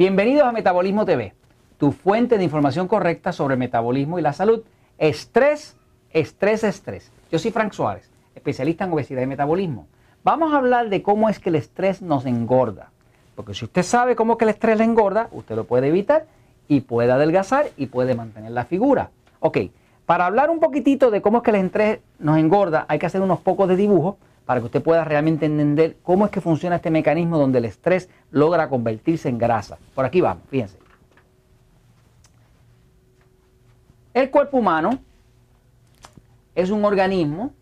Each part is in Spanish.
Bienvenidos a Metabolismo TV, tu fuente de información correcta sobre el metabolismo y la salud. Estrés, estrés, estrés. Yo soy Frank Suárez, especialista en obesidad y metabolismo. Vamos a hablar de cómo es que el estrés nos engorda. Porque si usted sabe cómo que el estrés le engorda, usted lo puede evitar y puede adelgazar y puede mantener la figura. Ok, para hablar un poquitito de cómo es que el estrés nos engorda, hay que hacer unos pocos de dibujos para que usted pueda realmente entender cómo es que funciona este mecanismo donde el estrés logra convertirse en grasa. Por aquí vamos, fíjense. El cuerpo humano es un organismo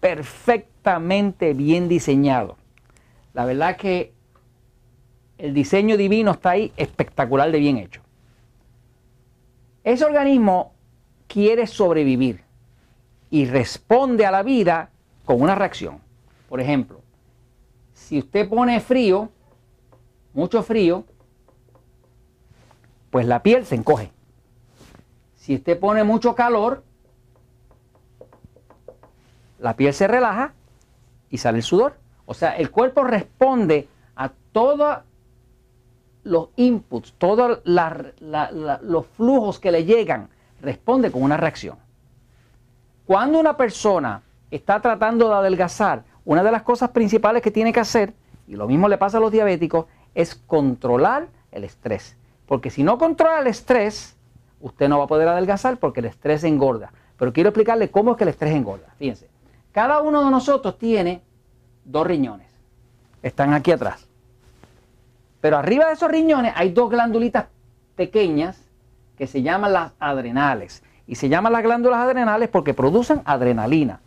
perfectamente bien diseñado. La verdad que el diseño divino está ahí espectacular de bien hecho. Ese organismo quiere sobrevivir y responde a la vida con una reacción. Por ejemplo, si usted pone frío, mucho frío, pues la piel se encoge. Si usted pone mucho calor, la piel se relaja y sale el sudor. O sea, el cuerpo responde a todos los inputs, todos los flujos que le llegan, responde con una reacción. Cuando una persona está tratando de adelgazar, una de las cosas principales que tiene que hacer, y lo mismo le pasa a los diabéticos, es controlar el estrés. Porque si no controla el estrés, usted no va a poder adelgazar porque el estrés engorda. Pero quiero explicarle cómo es que el estrés engorda. Fíjense, cada uno de nosotros tiene dos riñones. Están aquí atrás. Pero arriba de esos riñones hay dos glandulitas pequeñas que se llaman las adrenales. Y se llaman las glándulas adrenales porque producen adrenalina.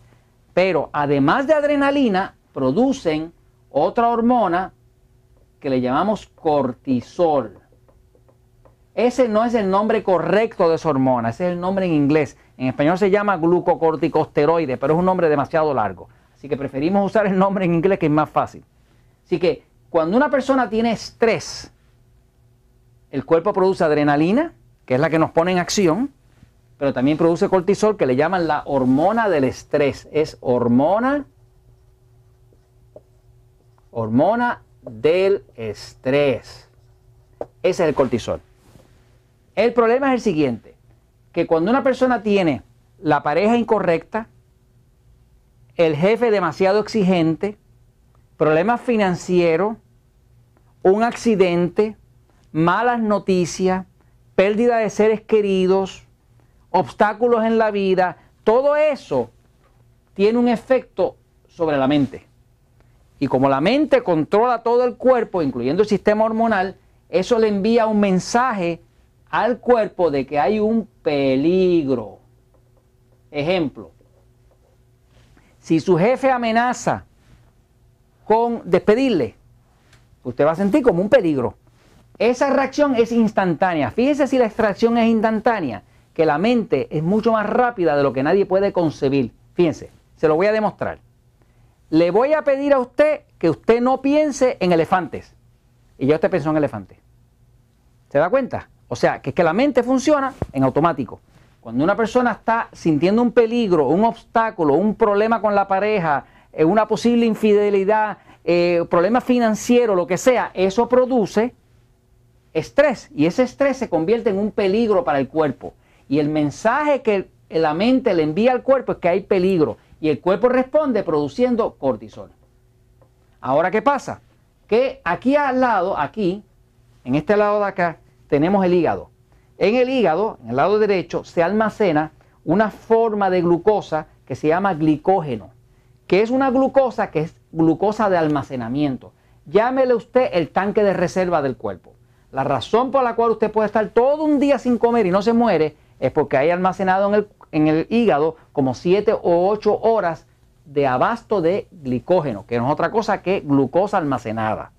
Pero además de adrenalina, producen otra hormona que le llamamos cortisol. Ese no es el nombre correcto de esa hormona, ese es el nombre en inglés. En español se llama glucocorticosteroide, pero es un nombre demasiado largo. Así que preferimos usar el nombre en inglés que es más fácil. Así que cuando una persona tiene estrés, el cuerpo produce adrenalina, que es la que nos pone en acción, pero también produce cortisol que le llaman la hormona del estrés. Es hormona, hormona del estrés. Ese es el cortisol. El problema es el siguiente, que cuando una persona tiene la pareja incorrecta, el jefe demasiado exigente, problemas financieros, un accidente, malas noticias, pérdida de seres queridos, obstáculos en la vida, todo eso tiene un efecto sobre la mente. Y como la mente controla todo el cuerpo, incluyendo el sistema hormonal, eso le envía un mensaje al cuerpo de que hay un peligro. Ejemplo, si su jefe amenaza con despedirle, usted va a sentir como un peligro. Esa reacción es instantánea. Fíjese si la extracción es instantánea que la mente es mucho más rápida de lo que nadie puede concebir. Fíjense, se lo voy a demostrar. Le voy a pedir a usted que usted no piense en elefantes. Y ya usted pensó en elefantes. ¿Se da cuenta? O sea, que es que la mente funciona en automático. Cuando una persona está sintiendo un peligro, un obstáculo, un problema con la pareja, eh, una posible infidelidad, eh, problema financiero, lo que sea, eso produce estrés. Y ese estrés se convierte en un peligro para el cuerpo. Y el mensaje que la mente le envía al cuerpo es que hay peligro. Y el cuerpo responde produciendo cortisol. Ahora, ¿qué pasa? Que aquí al lado, aquí, en este lado de acá, tenemos el hígado. En el hígado, en el lado derecho, se almacena una forma de glucosa que se llama glicógeno, que es una glucosa que es glucosa de almacenamiento. Llámele usted el tanque de reserva del cuerpo. La razón por la cual usted puede estar todo un día sin comer y no se muere es porque hay almacenado en el, en el hígado como 7 o 8 horas de abasto de glicógeno, que no es otra cosa que glucosa almacenada.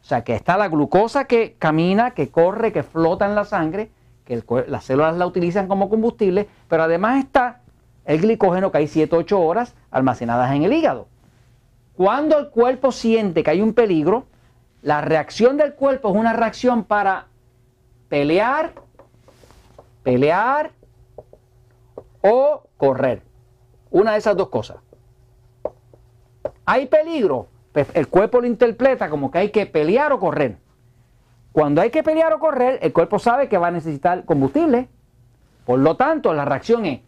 O sea, que está la glucosa que camina, que corre, que flota en la sangre, que las células la utilizan como combustible, pero además está el glicógeno que hay 7 o 8 horas almacenadas en el hígado. Cuando el cuerpo siente que hay un peligro, la reacción del cuerpo es una reacción para pelear pelear o correr. Una de esas dos cosas. Hay peligro, pues el cuerpo lo interpreta como que hay que pelear o correr. Cuando hay que pelear o correr, el cuerpo sabe que va a necesitar combustible. Por lo tanto, la reacción es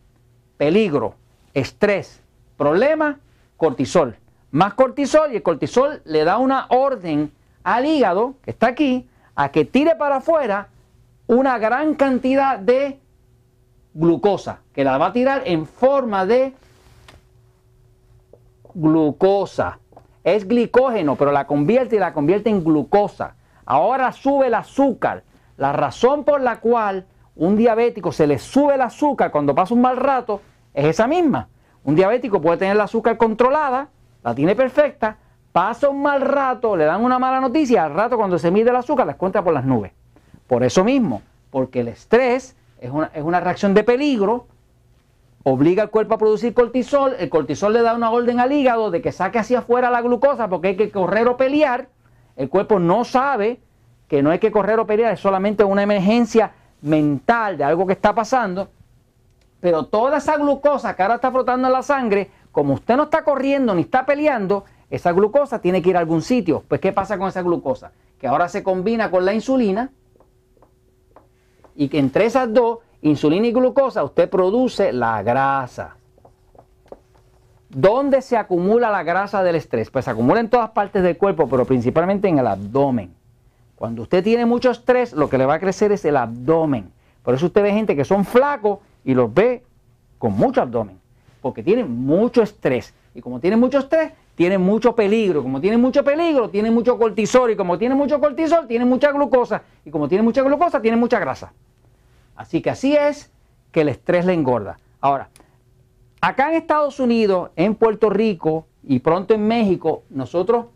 peligro, estrés, problema, cortisol. Más cortisol y el cortisol le da una orden al hígado, que está aquí, a que tire para afuera una gran cantidad de glucosa, que la va a tirar en forma de glucosa. Es glicógeno, pero la convierte y la convierte en glucosa. Ahora sube el azúcar. La razón por la cual un diabético se le sube el azúcar cuando pasa un mal rato es esa misma. Un diabético puede tener el azúcar controlada, la tiene perfecta, pasa un mal rato, le dan una mala noticia, al rato cuando se mide el azúcar la encuentra por las nubes. Por eso mismo, porque el estrés es una, es una reacción de peligro, obliga al cuerpo a producir cortisol, el cortisol le da una orden al hígado de que saque hacia afuera la glucosa porque hay que correr o pelear, el cuerpo no sabe que no hay que correr o pelear, es solamente una emergencia mental de algo que está pasando, pero toda esa glucosa que ahora está flotando en la sangre, como usted no está corriendo ni está peleando, esa glucosa tiene que ir a algún sitio. Pues ¿qué pasa con esa glucosa? Que ahora se combina con la insulina y que entre esas dos, insulina y glucosa, usted produce la grasa. ¿Dónde se acumula la grasa del estrés? Pues se acumula en todas partes del cuerpo, pero principalmente en el abdomen. Cuando usted tiene mucho estrés, lo que le va a crecer es el abdomen. Por eso usted ve gente que son flacos y los ve con mucho abdomen, porque tienen mucho estrés. Y como tienen mucho estrés, tienen mucho peligro. Como tienen mucho peligro, tienen mucho cortisol. Y como tienen mucho cortisol, tienen mucha glucosa. Y como tienen mucha glucosa, tienen mucha grasa. Así que así es que el estrés le engorda. Ahora, acá en Estados Unidos, en Puerto Rico y pronto en México, nosotros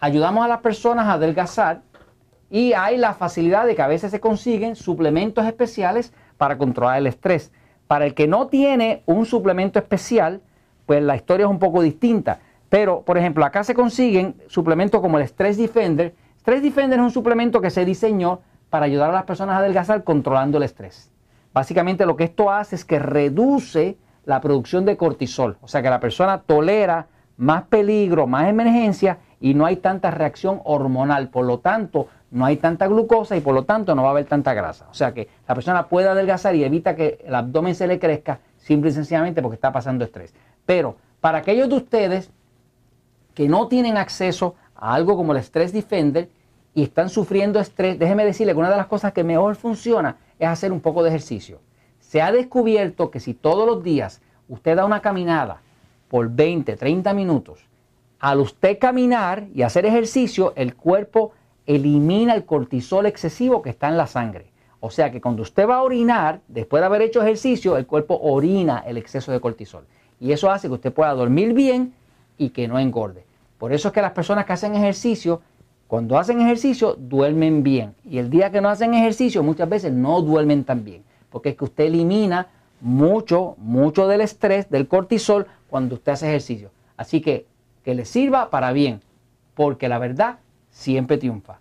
ayudamos a las personas a adelgazar y hay la facilidad de que a veces se consiguen suplementos especiales para controlar el estrés. Para el que no tiene un suplemento especial, pues la historia es un poco distinta. Pero, por ejemplo, acá se consiguen suplementos como el Stress Defender. Stress Defender es un suplemento que se diseñó para ayudar a las personas a adelgazar controlando el estrés. Básicamente lo que esto hace es que reduce la producción de cortisol. O sea que la persona tolera más peligro, más emergencia y no hay tanta reacción hormonal. Por lo tanto, no hay tanta glucosa y por lo tanto no va a haber tanta grasa. O sea que la persona puede adelgazar y evita que el abdomen se le crezca simple y sencillamente porque está pasando estrés. Pero para aquellos de ustedes que no tienen acceso a algo como el Stress Defender y están sufriendo estrés, déjeme decirle que una de las cosas que mejor funciona es hacer un poco de ejercicio. Se ha descubierto que si todos los días usted da una caminada por 20, 30 minutos, al usted caminar y hacer ejercicio, el cuerpo elimina el cortisol excesivo que está en la sangre. O sea que cuando usted va a orinar, después de haber hecho ejercicio, el cuerpo orina el exceso de cortisol. Y eso hace que usted pueda dormir bien y que no engorde. Por eso es que las personas que hacen ejercicio, cuando hacen ejercicio, duermen bien. Y el día que no hacen ejercicio, muchas veces no duermen tan bien. Porque es que usted elimina mucho, mucho del estrés, del cortisol, cuando usted hace ejercicio. Así que que le sirva para bien. Porque la verdad siempre triunfa.